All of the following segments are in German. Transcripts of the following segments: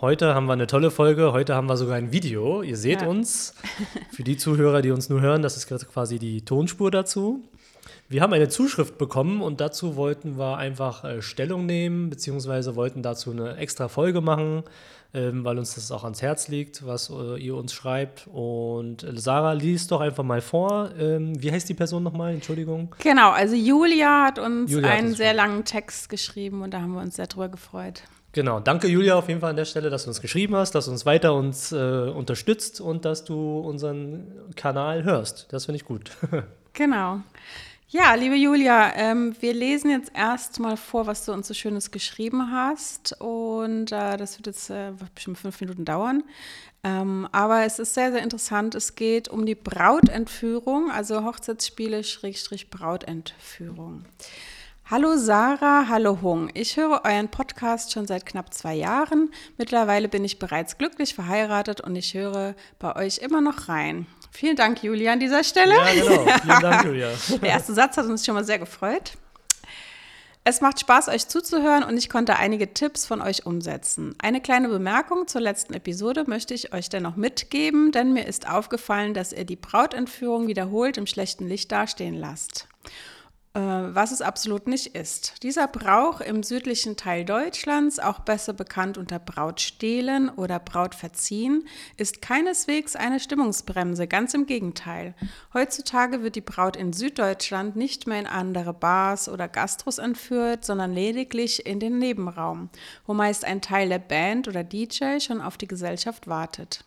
Heute haben wir eine tolle Folge. Heute haben wir sogar ein Video. Ihr seht ja. uns. Für die Zuhörer, die uns nur hören, das ist quasi die Tonspur dazu. Wir haben eine Zuschrift bekommen und dazu wollten wir einfach äh, Stellung nehmen, beziehungsweise wollten dazu eine extra Folge machen, ähm, weil uns das auch ans Herz liegt, was äh, ihr uns schreibt. Und äh, Sarah, liest doch einfach mal vor. Ähm, wie heißt die Person nochmal? Entschuldigung. Genau, also Julia hat uns Julia einen sehr langen Text geschrieben und da haben wir uns sehr drüber gefreut. Genau, danke Julia auf jeden Fall an der Stelle, dass du uns geschrieben hast, dass du uns weiter uns äh, unterstützt und dass du unseren Kanal hörst. Das finde ich gut. genau. Ja, liebe Julia, ähm, wir lesen jetzt erstmal vor, was du uns so Schönes geschrieben hast. Und äh, das wird jetzt äh, bestimmt fünf Minuten dauern. Ähm, aber es ist sehr, sehr interessant. Es geht um die Brautentführung, also Hochzeitsspiele Schrägstrich Brautentführung. Hallo Sarah, hallo Hung. Ich höre euren Podcast schon seit knapp zwei Jahren. Mittlerweile bin ich bereits glücklich verheiratet und ich höre bei euch immer noch rein. Vielen Dank, Julia, an dieser Stelle. Ja, genau. Vielen Dank, Julia. Der erste Satz hat uns schon mal sehr gefreut. Es macht Spaß, euch zuzuhören und ich konnte einige Tipps von euch umsetzen. Eine kleine Bemerkung zur letzten Episode möchte ich euch dennoch mitgeben, denn mir ist aufgefallen, dass ihr die Brautentführung wiederholt im schlechten Licht dastehen lasst. Äh, was es absolut nicht ist. Dieser Brauch im südlichen Teil Deutschlands, auch besser bekannt unter Brautstehlen oder Brautverziehen, ist keineswegs eine Stimmungsbremse, ganz im Gegenteil. Heutzutage wird die Braut in Süddeutschland nicht mehr in andere Bars oder Gastros entführt, sondern lediglich in den Nebenraum, wo meist ein Teil der Band oder DJ schon auf die Gesellschaft wartet.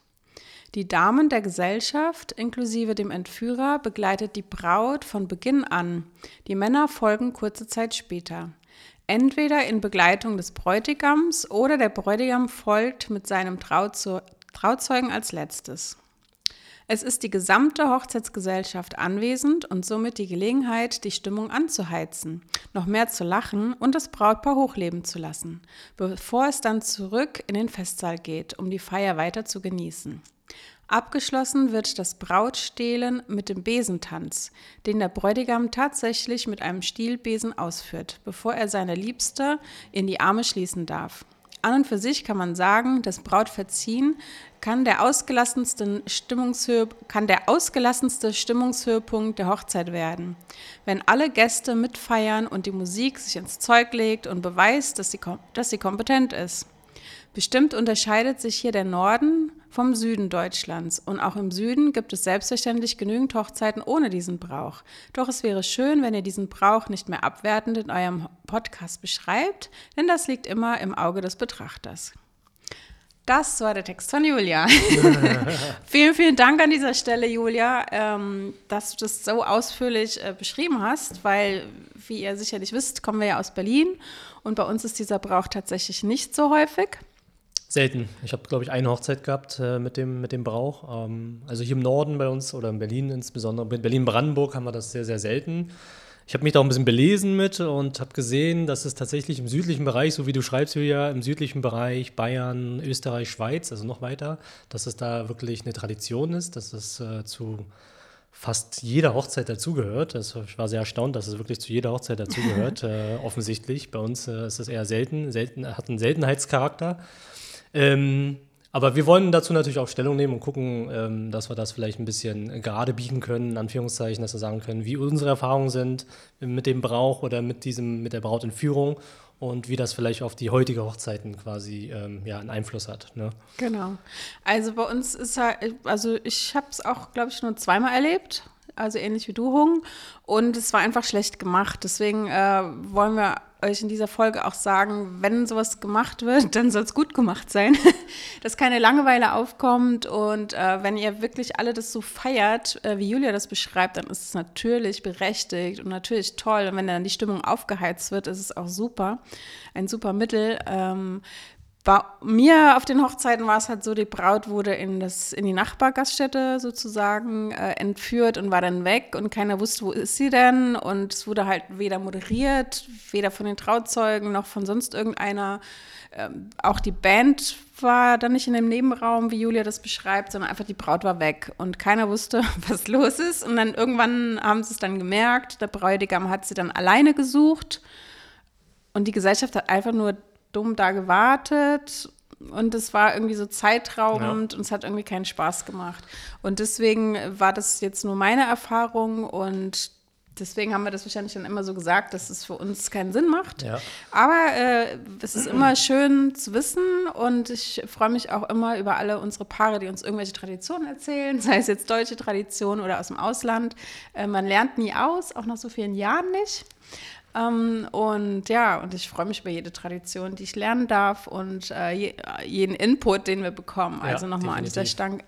Die Damen der Gesellschaft inklusive dem Entführer begleitet die Braut von Beginn an. Die Männer folgen kurze Zeit später. Entweder in Begleitung des Bräutigams oder der Bräutigam folgt mit seinem Trauzeugen als letztes. Es ist die gesamte Hochzeitsgesellschaft anwesend und somit die Gelegenheit, die Stimmung anzuheizen, noch mehr zu lachen und das Brautpaar hochleben zu lassen, bevor es dann zurück in den Festsaal geht, um die Feier weiter zu genießen. Abgeschlossen wird das Brautstehlen mit dem Besentanz, den der Bräutigam tatsächlich mit einem Stielbesen ausführt, bevor er seine Liebste in die Arme schließen darf. An und für sich kann man sagen, das Brautverziehen kann der ausgelassenste, kann der ausgelassenste Stimmungshöhepunkt der Hochzeit werden. Wenn alle Gäste mitfeiern und die Musik sich ins Zeug legt und beweist, dass sie, dass sie kompetent ist. Bestimmt unterscheidet sich hier der Norden vom Süden Deutschlands. Und auch im Süden gibt es selbstverständlich genügend Hochzeiten ohne diesen Brauch. Doch es wäre schön, wenn ihr diesen Brauch nicht mehr abwertend in eurem Podcast beschreibt, denn das liegt immer im Auge des Betrachters. Das war der Text von Julia. vielen, vielen Dank an dieser Stelle, Julia, ähm, dass du das so ausführlich äh, beschrieben hast, weil, wie ihr sicherlich wisst, kommen wir ja aus Berlin und bei uns ist dieser Brauch tatsächlich nicht so häufig. Selten. Ich habe, glaube ich, eine Hochzeit gehabt äh, mit, dem, mit dem Brauch. Ähm, also hier im Norden bei uns oder in Berlin insbesondere, in Berlin-Brandenburg haben wir das sehr, sehr selten. Ich habe mich da auch ein bisschen belesen mit und habe gesehen, dass es tatsächlich im südlichen Bereich, so wie du schreibst, Julia, im südlichen Bereich Bayern, Österreich, Schweiz, also noch weiter, dass es da wirklich eine Tradition ist, dass es äh, zu fast jeder Hochzeit dazugehört. Ich war sehr erstaunt, dass es wirklich zu jeder Hochzeit dazugehört, äh, offensichtlich. Bei uns äh, ist es eher selten, selten, hat einen Seltenheitscharakter. Ähm, aber wir wollen dazu natürlich auch Stellung nehmen und gucken, ähm, dass wir das vielleicht ein bisschen gerade biegen können, in Anführungszeichen, dass wir sagen können, wie unsere Erfahrungen sind mit dem Brauch oder mit diesem, mit der Brautentführung und wie das vielleicht auf die heutige Hochzeiten quasi ähm, ja, einen Einfluss hat. Ne? Genau. Also bei uns ist halt, also ich habe es auch, glaube ich, nur zweimal erlebt also ähnlich wie du, Hung. Und es war einfach schlecht gemacht. Deswegen äh, wollen wir euch in dieser Folge auch sagen, wenn sowas gemacht wird, dann soll es gut gemacht sein, dass keine Langeweile aufkommt und äh, wenn ihr wirklich alle das so feiert, äh, wie Julia das beschreibt, dann ist es natürlich berechtigt und natürlich toll und wenn dann die Stimmung aufgeheizt wird, ist es auch super, ein super Mittel. Ähm, bei mir auf den Hochzeiten war es halt so, die Braut wurde in, das, in die Nachbargaststätte sozusagen äh, entführt und war dann weg und keiner wusste, wo ist sie denn? Und es wurde halt weder moderiert, weder von den Trauzeugen noch von sonst irgendeiner. Ähm, auch die Band war dann nicht in dem Nebenraum, wie Julia das beschreibt, sondern einfach die Braut war weg und keiner wusste, was los ist. Und dann irgendwann haben sie es dann gemerkt, der Bräutigam hat sie dann alleine gesucht. Und die Gesellschaft hat einfach nur dumm da gewartet und es war irgendwie so zeitraubend ja. und es hat irgendwie keinen Spaß gemacht. Und deswegen war das jetzt nur meine Erfahrung und deswegen haben wir das wahrscheinlich dann immer so gesagt, dass es für uns keinen Sinn macht. Ja. Aber äh, es ist immer schön zu wissen und ich freue mich auch immer über alle unsere Paare, die uns irgendwelche Traditionen erzählen, sei es jetzt deutsche Traditionen oder aus dem Ausland. Äh, man lernt nie aus, auch nach so vielen Jahren nicht. Ähm, und ja, und ich freue mich über jede Tradition, die ich lernen darf und äh, je, jeden Input, den wir bekommen. Also ja, nochmal an dieser,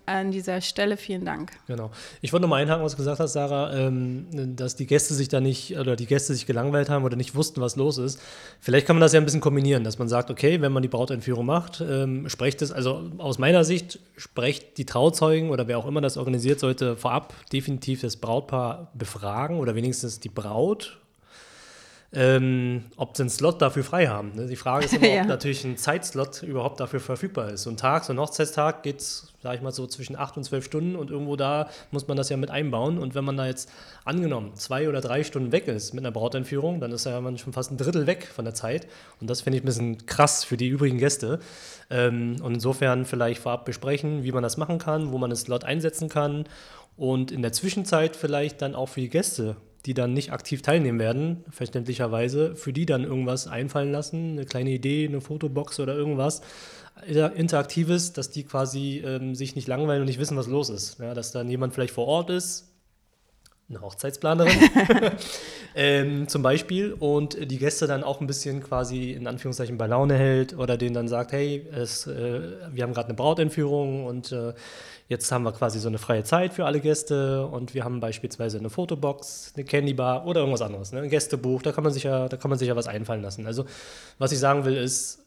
an dieser Stelle vielen Dank. Genau. Ich wollte nochmal einhaken, was du gesagt hast, Sarah, ähm, dass die Gäste sich da nicht oder die Gäste sich gelangweilt haben oder nicht wussten, was los ist. Vielleicht kann man das ja ein bisschen kombinieren, dass man sagt, okay, wenn man die Brautentführung macht, ähm, sprecht es, also aus meiner Sicht, sprecht die Trauzeugen oder wer auch immer das organisiert, sollte vorab definitiv das Brautpaar befragen oder wenigstens die Braut ähm, ob sie einen Slot dafür frei haben. Ne? Die Frage ist immer, ja. ob natürlich ein Zeitslot überhaupt dafür verfügbar ist. So ein Tag, so ein Hochzeitstag geht es, sag ich mal, so zwischen acht und zwölf Stunden und irgendwo da muss man das ja mit einbauen. Und wenn man da jetzt angenommen zwei oder drei Stunden weg ist mit einer Brautentführung, dann ist ja man schon fast ein Drittel weg von der Zeit. Und das finde ich ein bisschen krass für die übrigen Gäste. Ähm, und insofern vielleicht vorab besprechen, wie man das machen kann, wo man einen Slot einsetzen kann und in der Zwischenzeit vielleicht dann auch für die Gäste die dann nicht aktiv teilnehmen werden, verständlicherweise, für die dann irgendwas einfallen lassen, eine kleine Idee, eine Fotobox oder irgendwas Interaktives, dass die quasi ähm, sich nicht langweilen und nicht wissen, was los ist. Ja, dass dann jemand vielleicht vor Ort ist, eine Hochzeitsplanerin ähm, zum Beispiel und die Gäste dann auch ein bisschen quasi in Anführungszeichen bei Laune hält oder denen dann sagt, hey, es, äh, wir haben gerade eine Brautentführung und äh, Jetzt haben wir quasi so eine freie Zeit für alle Gäste und wir haben beispielsweise eine Fotobox, eine Candybar oder irgendwas anderes, ne? ein Gästebuch, da kann man sich ja, da kann man sich ja was einfallen lassen. Also was ich sagen will ist,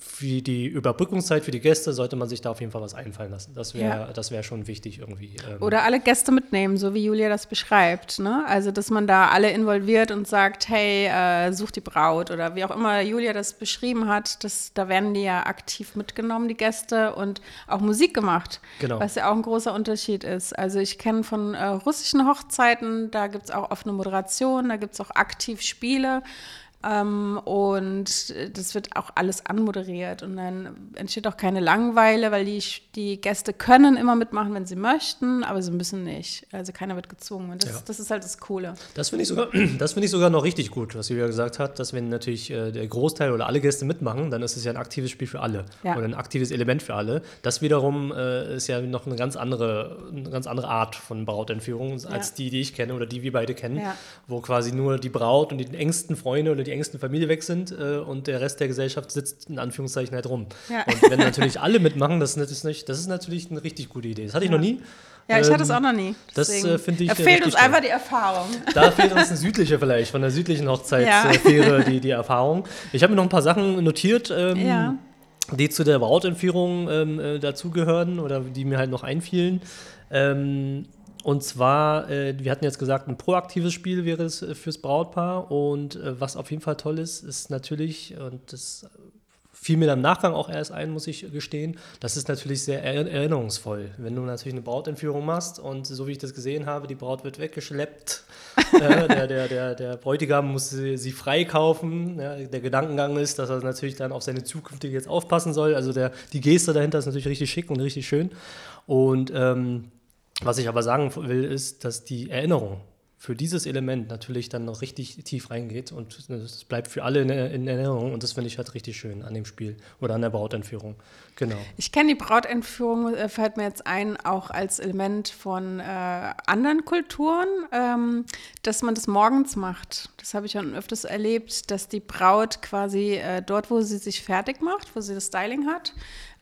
für die Überbrückungszeit für die Gäste sollte man sich da auf jeden Fall was einfallen lassen. Das wäre ja. wär schon wichtig irgendwie. Ähm. Oder alle Gäste mitnehmen, so wie Julia das beschreibt. Ne? Also, dass man da alle involviert und sagt, hey, äh, such die Braut oder wie auch immer Julia das beschrieben hat, das, da werden die ja aktiv mitgenommen, die Gäste, und auch Musik gemacht. Genau. Was ja auch ein großer Unterschied ist. Also ich kenne von äh, russischen Hochzeiten, da gibt es auch offene Moderation, da gibt es auch aktiv Spiele. Ähm, und das wird auch alles anmoderiert und dann entsteht auch keine Langeweile, weil die, die Gäste können immer mitmachen, wenn sie möchten, aber sie müssen nicht. Also keiner wird gezwungen und das, ja. das ist halt das Coole. Das finde ich, sogar, find ich sogar noch richtig gut, was Julia gesagt hat, dass wenn natürlich äh, der Großteil oder alle Gäste mitmachen, dann ist es ja ein aktives Spiel für alle ja. oder ein aktives Element für alle. Das wiederum äh, ist ja noch eine ganz andere, eine ganz andere Art von Brautentführung als ja. die, die ich kenne oder die wir beide kennen, wo quasi nur die Braut und die engsten Freunde oder die engsten Familie weg sind äh, und der Rest der Gesellschaft sitzt in Anführungszeichen halt rum. Ja. Und wenn natürlich alle mitmachen, das ist, nicht, das ist natürlich eine richtig gute Idee. Das hatte ich noch nie. Ja, ich hatte es ähm, auch noch nie. Das äh, finde ich. Da fehlt uns einfach die Erfahrung. Da fehlt uns eine südliche vielleicht, von der südlichen Hochzeitsfähre ja. die, die Erfahrung. Ich habe mir noch ein paar Sachen notiert. Ähm, ja die zu der Brautentführung ähm, äh, dazugehören oder die mir halt noch einfielen. Ähm, und zwar, äh, wir hatten jetzt gesagt, ein proaktives Spiel wäre es äh, fürs Brautpaar. Und äh, was auf jeden Fall toll ist, ist natürlich, und das fiel mir dann im Nachgang auch erst ein, muss ich gestehen, das ist natürlich sehr erinnerungsvoll. Wenn du natürlich eine Brautentführung machst und so wie ich das gesehen habe, die Braut wird weggeschleppt, äh, der, der, der, der Bräutigam muss sie, sie freikaufen. Ja, der Gedankengang ist, dass er natürlich dann auf seine zukünftige jetzt aufpassen soll. Also der, die Geste dahinter ist natürlich richtig schick und richtig schön. Und ähm, was ich aber sagen will, ist, dass die Erinnerung für dieses Element natürlich dann noch richtig tief reingeht und es bleibt für alle in, in, Erinnerung und das finde ich halt richtig schön an dem Spiel oder an der Brautentführung. Genau. Ich kenne die Brautentführung, äh, fällt mir jetzt ein, auch als Element von äh, anderen Kulturen, ähm, dass man das morgens macht. Das habe ich schon öfters erlebt, dass die Braut quasi äh, dort, wo sie sich fertig macht, wo sie das Styling hat,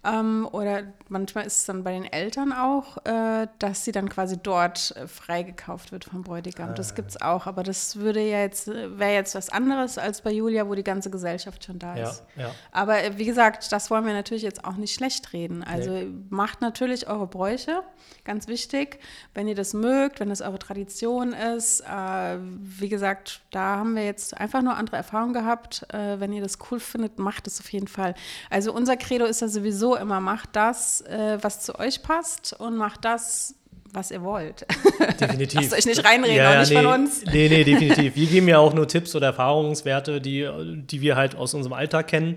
Ähm, oder manchmal ist es dann bei den Eltern auch, äh, dass sie dann quasi dort äh, freigekauft wird vom Bräutigam. Das gibt es auch, aber das würde ja jetzt, wäre jetzt was anderes als bei Julia, wo die ganze Gesellschaft schon da ist. Ja, ja. Aber äh, wie gesagt, das wollen wir natürlich jetzt auch nicht schlecht reden. Also Nee. macht natürlich eure Bräuche, ganz wichtig. Wenn ihr das mögt, wenn das eure Tradition ist. Äh, wie gesagt, da haben wir jetzt einfach nur andere Erfahrungen gehabt. Äh, wenn ihr das cool findet, macht es auf jeden Fall. Also unser Credo ist ja sowieso immer, macht das, äh, was zu euch passt und macht das, was ihr wollt. Definitiv. Lasst euch nicht reinreden, auch nicht nee, von uns. Nee, nee, definitiv. Wir geben ja auch nur Tipps oder Erfahrungswerte, die, die wir halt aus unserem Alltag kennen.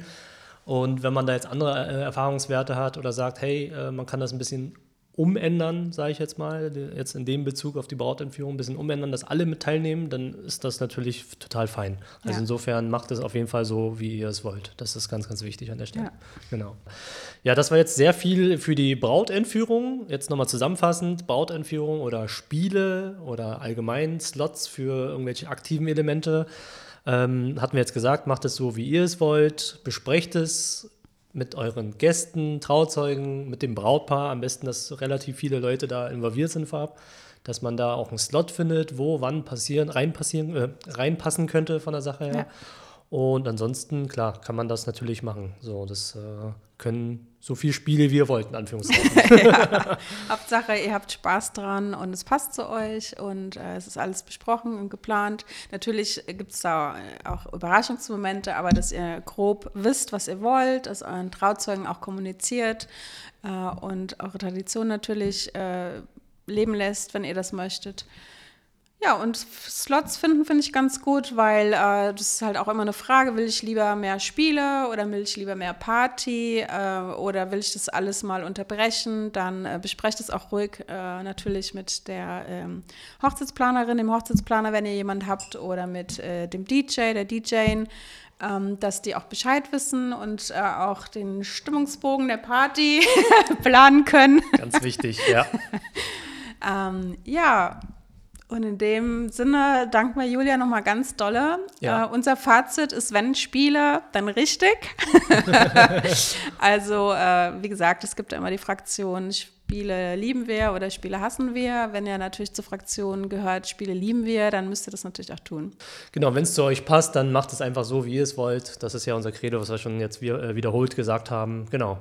Und wenn man da jetzt andere äh, Erfahrungswerte hat oder sagt, hey, äh, man kann das ein bisschen umändern, sage ich jetzt mal, jetzt in dem Bezug auf die Brautentführung ein bisschen umändern, dass alle mit teilnehmen, dann ist das natürlich total fein. Also Ja. insofern macht es auf jeden Fall so, wie ihr es wollt. Das ist ganz, ganz wichtig an der Stelle. Ja. Genau. Ja, das war jetzt sehr viel für die Brautentführung. Jetzt nochmal zusammenfassend, Brautentführung oder Spiele oder allgemein Slots für irgendwelche aktiven Elemente. Ähm, hatten wir jetzt gesagt, macht es so, wie ihr es wollt, besprecht es mit euren Gästen, Trauzeugen, mit dem Brautpaar. Am besten, dass relativ viele Leute da involviert sind vorab, dass man da auch einen Slot findet, wo, wann passieren, rein passieren, äh, reinpassen könnte von der Sache her. Ja. Und ansonsten, klar, kann man das natürlich machen. So, das äh, können so viele Spiele, wie ihr wollt, in Anführungszeichen. Hauptsache, ihr habt Spaß dran und es passt zu euch und äh, es ist alles besprochen und geplant. Natürlich gibt es da auch Überraschungsmomente, aber dass ihr grob wisst, was ihr wollt, dass euren Trauzeugen auch kommuniziert äh, und eure Tradition natürlich äh, leben lässt, wenn ihr das möchtet. Ja, und Slots finden finde ich ganz gut, weil äh, das ist halt auch immer eine Frage, will ich lieber mehr Spiele oder will ich lieber mehr Party äh, oder will ich das alles mal unterbrechen, dann äh, besprecht es auch ruhig äh, natürlich mit der ähm, Hochzeitsplanerin, dem Hochzeitsplaner, wenn ihr jemanden habt oder mit äh, dem DJ, der DJin, ähm, dass die auch Bescheid wissen und äh, auch den Stimmungsbogen der Party planen können. Ganz wichtig, ja. Ähm, ja, und in dem Sinne danken wir Julia nochmal ganz dolle. Ja. Äh, unser Fazit ist, wenn Spiele, dann richtig. also, äh, wie gesagt, es gibt ja immer die Fraktion, Spiele lieben wir oder Spiele hassen wir. Wenn ihr natürlich zur Fraktion gehört, Spiele lieben wir, dann müsst ihr das natürlich auch tun. Genau, wenn es zu euch passt, dann macht es einfach so, wie ihr es wollt. Das ist ja unser Credo, was wir schon jetzt äh, wiederholt gesagt haben. Genau.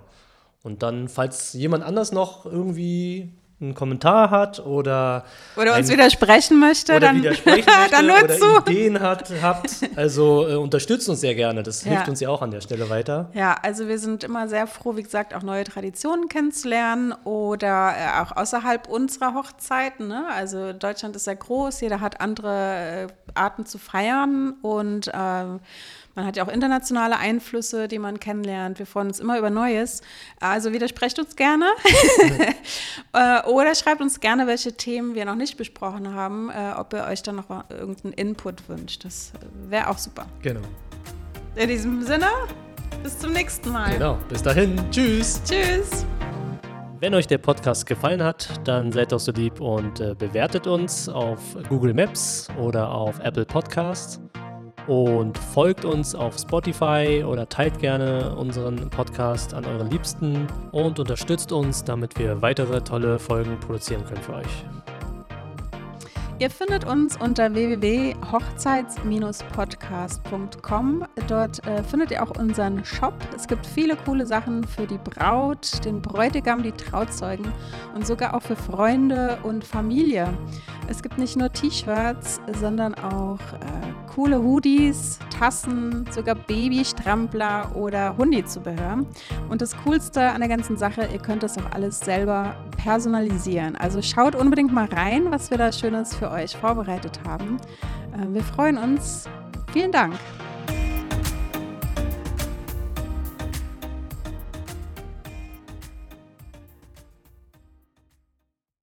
Und dann, falls jemand anders noch irgendwie einen Kommentar hat oder, Oder uns ein- widersprechen möchte, oder dann, widersprechen möchte dann nur oder zu. Ideen hat, habt, also äh, unterstützt uns sehr gerne. Das Ja. hilft uns ja auch an der Stelle weiter. Ja, also wir sind immer sehr froh, wie gesagt, auch neue Traditionen kennenzulernen oder äh, auch außerhalb unserer Hochzeiten. Ne? Also Deutschland ist sehr groß, jeder hat andere äh, Arten zu feiern und ähm, man hat ja auch internationale Einflüsse, die man kennenlernt. Wir freuen uns immer über Neues. Also widersprecht uns gerne äh, oder schreibt uns gerne, welche Themen wir noch nicht besprochen haben, äh, ob ihr euch dann noch irgendeinen Input wünscht. Das wäre auch super. Genau. In diesem Sinne, bis zum nächsten Mal. Genau. Bis dahin. Tschüss. Tschüss. Wenn euch der Podcast gefallen hat, dann seid doch so lieb und äh, bewertet uns auf Google Maps oder auf Apple Podcasts und folgt uns auf Spotify oder teilt gerne unseren Podcast an euren Liebsten und unterstützt uns, damit wir weitere tolle Folgen produzieren können für euch. Ihr findet uns unter www.hochzeits-podcast.com. Dort äh, findet ihr auch unseren Shop. Es gibt viele coole Sachen für die Braut, den Bräutigam, die Trauzeugen und sogar auch für Freunde und Familie. Es gibt nicht nur T-Shirts, sondern auch äh, coole Hoodies, Tassen, sogar Babystrampler oder Hundizubehör. Und das Coolste an der ganzen Sache, ihr könnt das auch alles selber personalisieren. Also schaut unbedingt mal rein, was wir da Schönes für euch vorbereitet haben. Äh, Wir freuen uns. Vielen Dank.